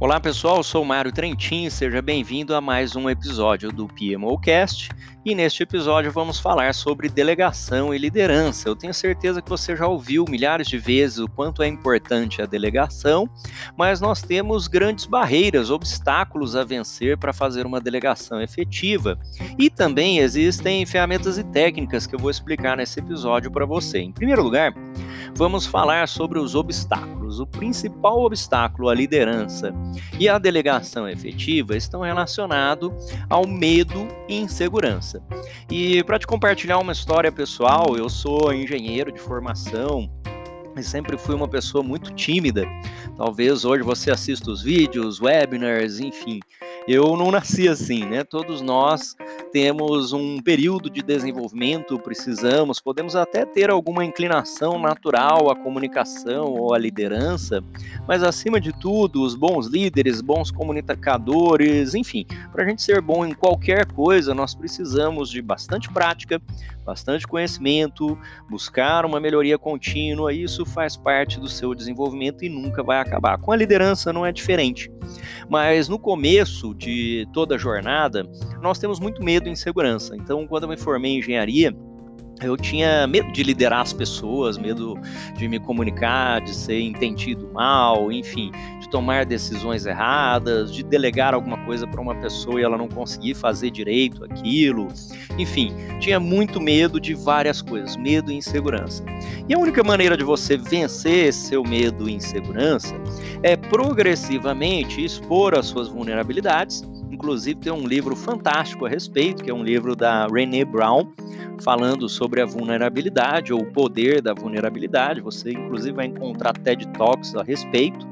Olá pessoal, eu sou Mário Trentin, seja bem-vindo a mais um episódio do PMOcast e neste episódio vamos falar sobre delegação e liderança. Eu tenho certeza que você já ouviu milhares de vezes o quanto é importante a delegação, mas nós temos grandes barreiras, obstáculos a vencer para fazer uma delegação efetiva e também existem ferramentas e técnicas que eu vou explicar nesse episódio para você. Em primeiro lugar, vamos falar sobre os obstáculos. O principal obstáculo à liderança e à delegação efetiva estão relacionados ao medo e insegurança. E para te compartilhar uma história pessoal, eu sou engenheiro de formação, e sempre fui uma pessoa muito tímida. Talvez hoje você assista os vídeos, webinars, enfim. Eu não nasci assim, né? Todos nós temos um período de desenvolvimento, precisamos, podemos até ter alguma inclinação natural à comunicação ou à liderança, mas acima de tudo, os bons líderes, bons comunicadores, enfim, para a gente ser bom em qualquer coisa, nós precisamos de bastante prática, bastante conhecimento, buscar uma melhoria contínua, isso faz parte do seu desenvolvimento e nunca vai acabar. Com a liderança não é diferente. Mas no começo de toda a jornada, nós temos muito medo e insegurança. Então, quando eu me formei em engenharia, eu tinha medo de liderar as pessoas, medo de me comunicar, de ser entendido mal, enfim, de tomar decisões erradas, de delegar alguma coisa para uma pessoa e ela não conseguir fazer direito aquilo. Enfim, tinha muito medo de várias coisas, medo e insegurança. E a única maneira de você vencer seu medo e insegurança é progressivamente expor as suas vulnerabilidades. Inclusive, tem um livro fantástico a respeito, que é um livro da Renee Brown falando sobre a vulnerabilidade ou o poder da vulnerabilidade. Você, inclusive, vai encontrar TED Talks a respeito.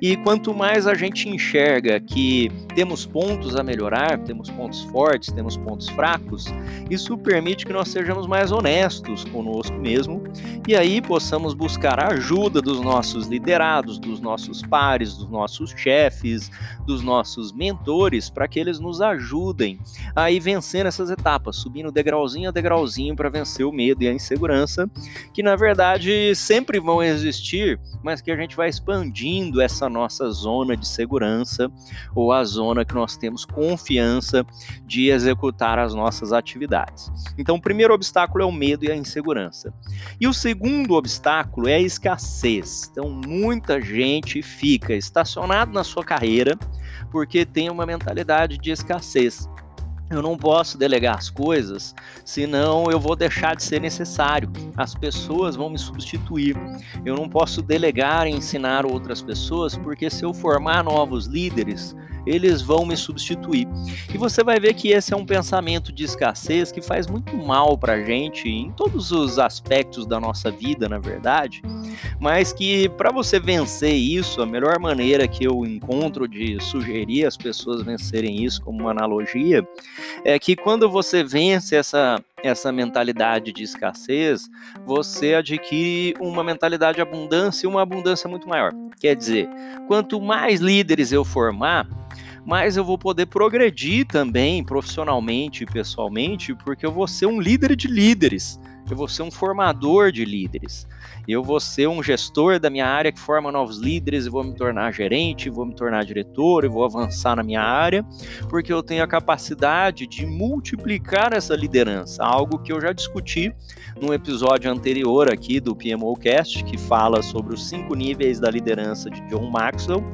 E quanto mais a gente enxerga que temos pontos a melhorar, temos pontos fortes, temos pontos fracos, isso permite que nós sejamos mais honestos conosco mesmo e aí possamos buscar a ajuda dos nossos liderados, dos nossos pares, dos nossos chefes, dos nossos mentores, para que eles nos ajudem a ir vencendo essas etapas, subindo degrauzinho a degrauzinho para vencer o medo e a insegurança, que na verdade sempre vão existir, mas que a gente vai expandindo essa essa nossa zona de segurança ou a zona que nós temos confiança de executar as nossas atividades. Então, o primeiro obstáculo é o medo e a insegurança. E o segundo obstáculo é a escassez. Então, muita gente fica estacionado na sua carreira porque tem uma mentalidade de escassez. Eu não posso delegar as coisas, senão eu vou deixar de ser necessário. As pessoas vão me substituir. Eu não posso delegar e ensinar outras pessoas, porque se eu formar novos líderes, eles vão me substituir. E você vai ver que esse é um pensamento de escassez que faz muito mal para a gente em todos os aspectos da nossa vida, na verdade, mas que para você vencer isso, a melhor maneira que eu encontro de sugerir as pessoas vencerem isso como uma analogia é que quando você vence essa essa mentalidade de escassez, você adquire uma mentalidade de abundância e uma abundância muito maior. Quer dizer, quanto mais líderes eu formar, mais eu vou poder progredir também profissionalmente e pessoalmente, porque eu vou ser um líder de líderes, eu vou ser um formador de líderes, eu vou ser um gestor da minha área que forma novos líderes, e vou me tornar gerente, vou me tornar diretor, e vou avançar na minha área, porque eu tenho a capacidade de multiplicar essa liderança, algo que eu já discuti num episódio anterior aqui do PMOcast, que fala sobre os cinco níveis da liderança de John Maxwell.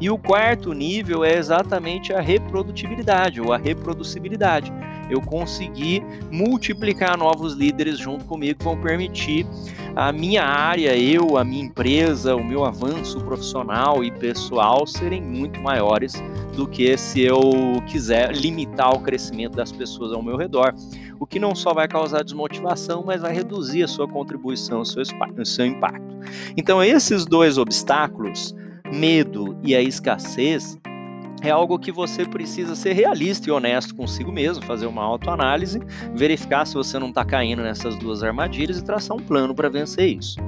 E o quarto nível é exatamente a reprodutibilidade ou a reproducibilidade. Eu consegui multiplicar novos líderes junto comigo vão permitir a minha área, eu, a minha empresa, o meu avanço profissional e pessoal serem muito maiores do que se eu quiser limitar o crescimento das pessoas ao meu redor, o que não só vai causar desmotivação, mas vai reduzir a sua contribuição, o seu, o seu impacto. Então, esses dois obstáculos medo e a escassez é algo que você precisa ser realista e honesto consigo mesmo, fazer uma autoanálise, verificar se você não está caindo nessas duas armadilhas e traçar um plano para vencer isso.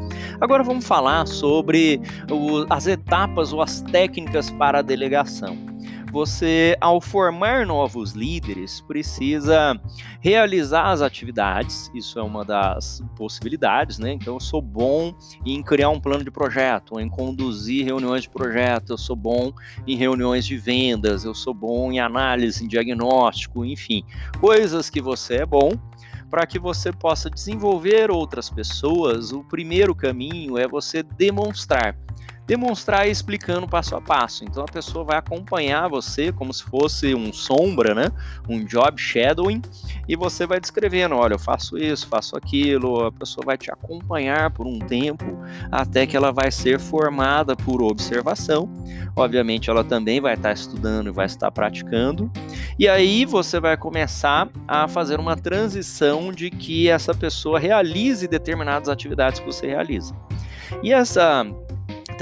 Agora vamos falar sobre o, as etapas ou as técnicas para a delegação. Você, ao formar novos líderes, precisa realizar as atividades, isso é uma das possibilidades, né? Então, eu sou bom em criar um plano de projeto, em conduzir reuniões de projeto, eu sou bom em reuniões de vendas, eu sou bom em análise, em diagnóstico, enfim, coisas que você é bom para que você possa desenvolver outras pessoas, o primeiro caminho é você demonstrar demonstrar explicando passo a passo. Então a pessoa vai acompanhar você como se fosse um sombra, né? Um job shadowing, e você vai descrevendo, olha, eu faço isso, faço aquilo, a pessoa vai te acompanhar por um tempo até que ela vai ser formada por observação. Obviamente ela também vai estar estudando e vai estar praticando. E aí você vai começar a fazer uma transição de que essa pessoa realize determinadas atividades que você realiza. E essa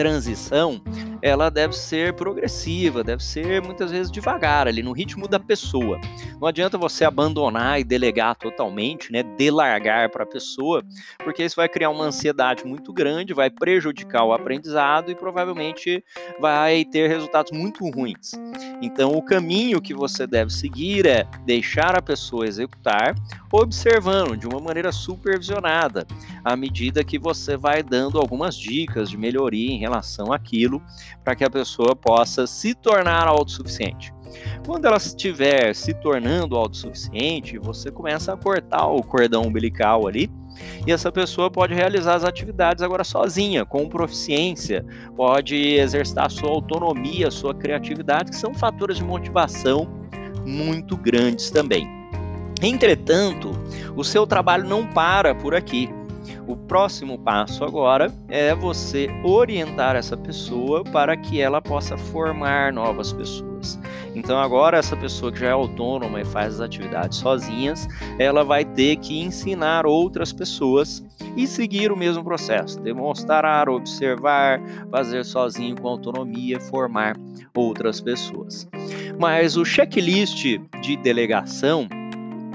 transição ela deve ser progressiva, deve ser muitas vezes devagar ali no ritmo da pessoa. Não adianta você abandonar e delegar totalmente, né, delargar para a pessoa, porque isso vai criar uma ansiedade muito grande, vai prejudicar o aprendizado e provavelmente vai ter resultados muito ruins. Então, o caminho que você deve seguir é deixar a pessoa executar, observando de uma maneira supervisionada, à medida que você vai dando algumas dicas de melhoria em relação àquilo para que a pessoa possa se tornar autossuficiente. Quando ela estiver se tornando autossuficiente, você começa a cortar o cordão umbilical ali e essa pessoa pode realizar as atividades agora sozinha, com proficiência, pode exercitar sua autonomia, sua criatividade, que são fatores de motivação muito grandes também. Entretanto, o seu trabalho não para por aqui. O próximo passo agora é você orientar essa pessoa para que ela possa formar novas pessoas. Então agora essa pessoa que já é autônoma e faz as atividades sozinhas, ela vai ter que ensinar outras pessoas e seguir o mesmo processo, demonstrar, observar, fazer sozinho com autonomia, formar outras pessoas. Mas o checklist de delegação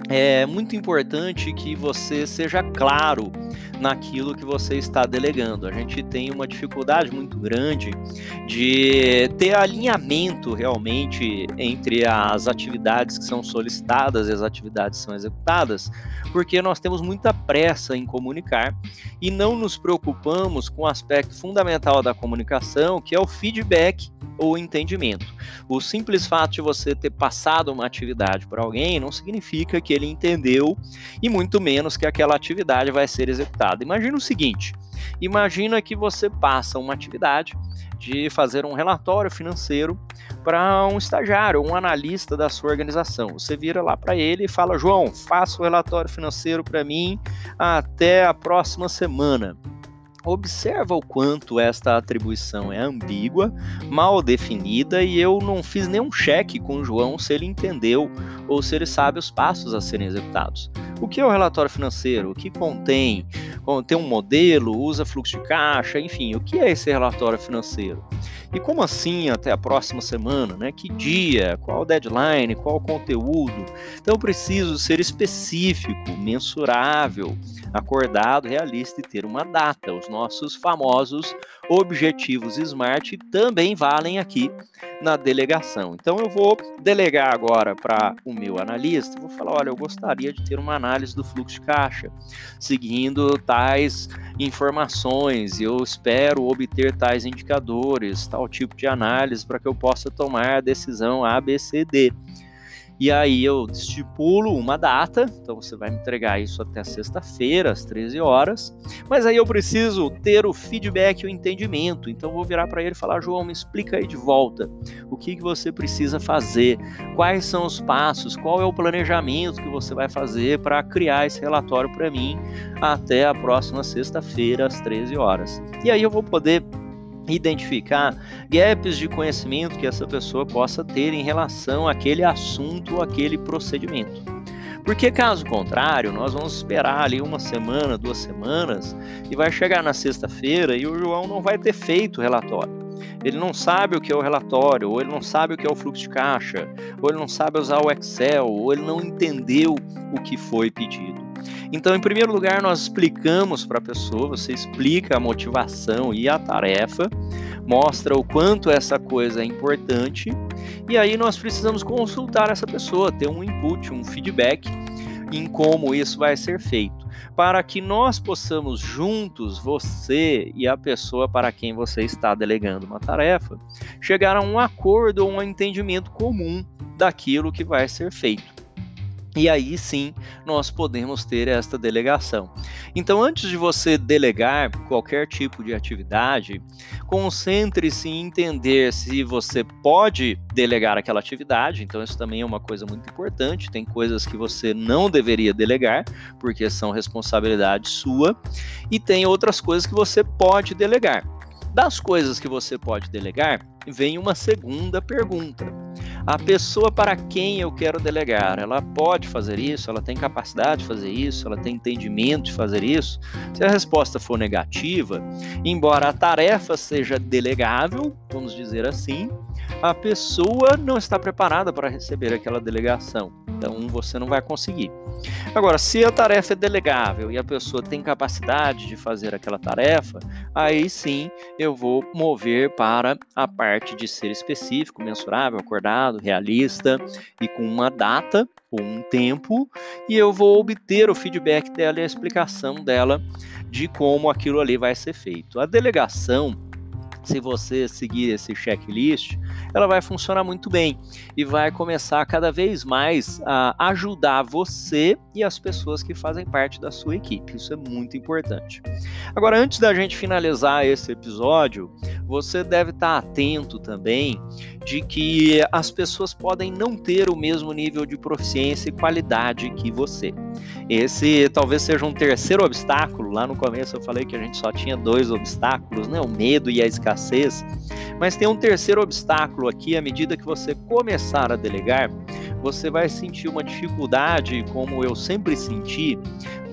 é muito importante que você seja claro naquilo que você está delegando. A gente tem uma dificuldade muito grande de ter alinhamento realmente entre as atividades que são solicitadas e as atividades que são executadas, porque nós temos muita pressa em comunicar e não nos preocupamos com o aspecto fundamental da comunicação, que é o feedback ou entendimento. O simples fato de você ter passado uma atividade para alguém não significa que ele entendeu e muito menos que aquela atividade vai ser Imagina o seguinte: imagina que você passa uma atividade de fazer um relatório financeiro para um estagiário, um analista da sua organização. Você vira lá para ele e fala: João, faça o relatório financeiro para mim até a próxima semana. Observa o quanto esta atribuição é ambígua, mal definida e eu não fiz nenhum cheque com o João se ele entendeu ou se ele sabe os passos a serem executados. O que é o relatório financeiro? O que contém? Tem um modelo? Usa fluxo de caixa? Enfim, o que é esse relatório financeiro? E como assim até a próxima semana? Né? Que dia? Qual deadline? Qual conteúdo? Então eu preciso ser específico, mensurável, acordado, realista e ter uma data. Os nossos famosos objetivos SMART também valem aqui na delegação. Então eu vou delegar agora para o meu analista, vou falar, olha, eu gostaria de ter uma análise do fluxo de caixa, seguindo tais informações, eu espero obter tais indicadores, tal tipo de análise para que eu possa tomar a decisão ABCD. E aí eu estipulo uma data, então você vai me entregar isso até sexta-feira, às 13 horas. Mas aí eu preciso ter o feedback e o entendimento. Então eu vou virar para ele e falar: João, me explica aí de volta o que, que você precisa fazer, quais são os passos, qual é o planejamento que você vai fazer para criar esse relatório para mim até a próxima sexta-feira, às 13 horas. E aí eu vou poder identificar gaps de conhecimento que essa pessoa possa ter em relação àquele assunto, àquele procedimento. Porque caso contrário, nós vamos esperar ali uma semana, duas semanas e vai chegar na sexta-feira e o João não vai ter feito o relatório. Ele não sabe o que é o relatório, ou ele não sabe o que é o fluxo de caixa, ou ele não sabe usar o Excel, ou ele não entendeu o que foi pedido. Então, em primeiro lugar, nós explicamos para a pessoa, você explica a motivação e a tarefa, mostra o quanto essa coisa é importante. E aí nós precisamos consultar essa pessoa, ter um input, um feedback em como isso vai ser feito, para que nós possamos juntos, você e a pessoa para quem você está delegando uma tarefa, chegar a um acordo ou um entendimento comum daquilo que vai ser feito. E aí sim nós podemos ter esta delegação. Então, antes de você delegar qualquer tipo de atividade, concentre-se em entender se você pode delegar aquela atividade. Então, isso também é uma coisa muito importante. Tem coisas que você não deveria delegar, porque são responsabilidade sua, e tem outras coisas que você pode delegar. Das coisas que você pode delegar, vem uma segunda pergunta a pessoa para quem eu quero delegar, ela pode fazer isso, ela tem capacidade de fazer isso, ela tem entendimento de fazer isso? Se a resposta for negativa, embora a tarefa seja delegável, vamos dizer assim, a pessoa não está preparada para receber aquela delegação. Então você não vai conseguir. Agora, se a tarefa é delegável e a pessoa tem capacidade de fazer aquela tarefa, aí sim eu vou mover para a parte de ser específico, mensurável, acordado, realista e com uma data ou um tempo, e eu vou obter o feedback dela e a explicação dela de como aquilo ali vai ser feito. A delegação se você seguir esse checklist, ela vai funcionar muito bem e vai começar cada vez mais a ajudar você e as pessoas que fazem parte da sua equipe. Isso é muito importante. Agora, antes da gente finalizar esse episódio, você deve estar atento também de que as pessoas podem não ter o mesmo nível de proficiência e qualidade que você. Esse talvez seja um terceiro obstáculo. Lá no começo eu falei que a gente só tinha dois obstáculos, né? O medo e a escassez. Mas tem um terceiro obstáculo aqui, à medida que você começar a delegar, você vai sentir uma dificuldade, como eu sempre senti,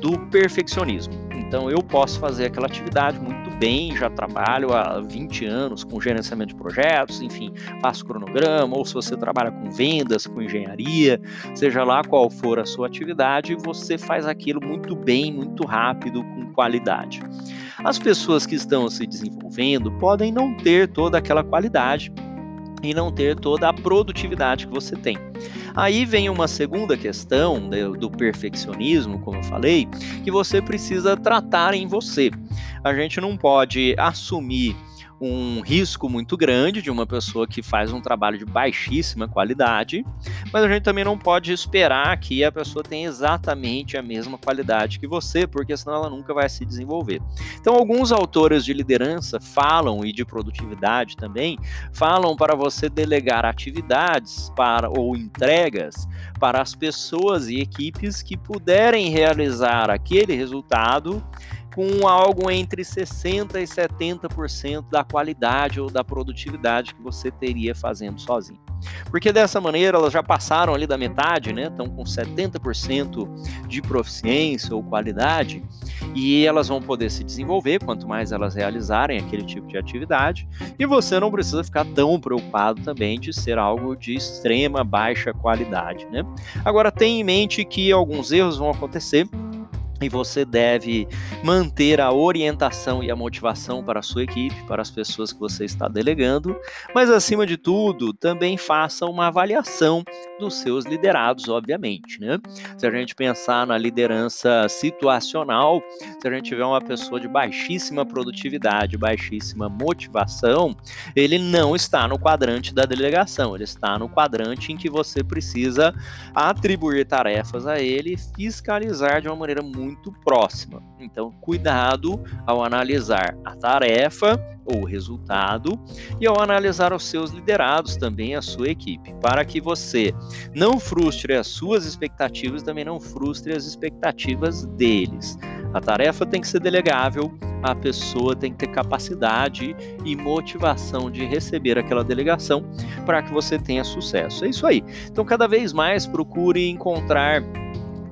do perfeccionismo. Então eu posso fazer aquela atividade muito bem, já trabalho há 20 anos com gerenciamento de projetos, enfim, faço cronograma, ou se você trabalha com vendas, com engenharia, seja lá qual for a sua atividade, você faz aquilo muito bem, muito rápido, com qualidade. As pessoas que estão se desenvolvendo podem não ter toda aquela qualidade e não ter toda a produtividade que você tem. Aí vem uma segunda questão do perfeccionismo, como eu falei, que você precisa tratar em você. A gente não pode assumir um risco muito grande de uma pessoa que faz um trabalho de baixíssima qualidade, mas a gente também não pode esperar que a pessoa tenha exatamente a mesma qualidade que você, porque senão ela nunca vai se desenvolver. Então, alguns autores de liderança falam e de produtividade também falam para você delegar atividades para ou entregas para as pessoas e equipes que puderem realizar aquele resultado com algo entre 60% e 70% da qualidade ou da produtividade que você teria fazendo sozinho. Porque dessa maneira elas já passaram ali da metade, né? Estão com 70% de proficiência ou qualidade e elas vão poder se desenvolver quanto mais elas realizarem aquele tipo de atividade. E você não precisa ficar tão preocupado também de ser algo de extrema baixa qualidade, né? Agora tenha em mente que alguns erros vão acontecer e você deve manter a orientação e a motivação para a sua equipe, para as pessoas que você está delegando, mas acima de tudo, também faça uma avaliação dos seus liderados, obviamente, né? Se a gente pensar na liderança situacional, se a gente tiver uma pessoa de baixíssima produtividade, baixíssima motivação, ele não está no quadrante da delegação, ele está no quadrante em que você precisa atribuir tarefas a ele e fiscalizar de uma maneira muito muito próxima. Então, cuidado ao analisar a tarefa ou o resultado e ao analisar os seus liderados também, a sua equipe, para que você não frustre as suas expectativas, também não frustre as expectativas deles. A tarefa tem que ser delegável, a pessoa tem que ter capacidade e motivação de receber aquela delegação para que você tenha sucesso. É isso aí. Então, cada vez mais procure encontrar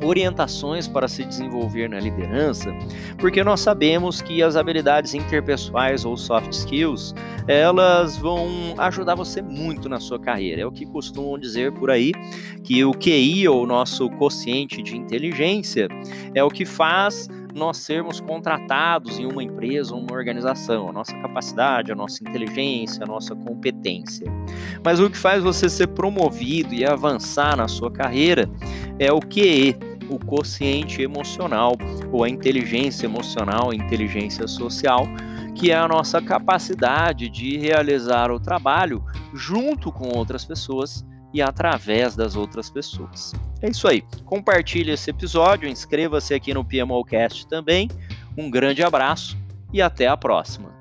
orientações para se desenvolver na liderança, porque nós sabemos que as habilidades interpessoais ou soft skills, elas vão ajudar você muito na sua carreira. É o que costumam dizer por aí, que o QI, ou nosso quociente de inteligência, é o que faz nós sermos contratados em uma empresa, uma organização, a nossa capacidade, a nossa inteligência, a nossa competência. Mas o que faz você ser promovido e avançar na sua carreira é o QE, o quociente emocional, ou a inteligência emocional, a inteligência social, que é a nossa capacidade de realizar o trabalho junto com outras pessoas e através das outras pessoas. É isso aí. Compartilhe esse episódio, inscreva-se aqui no PMOcast também. Um grande abraço e até a próxima.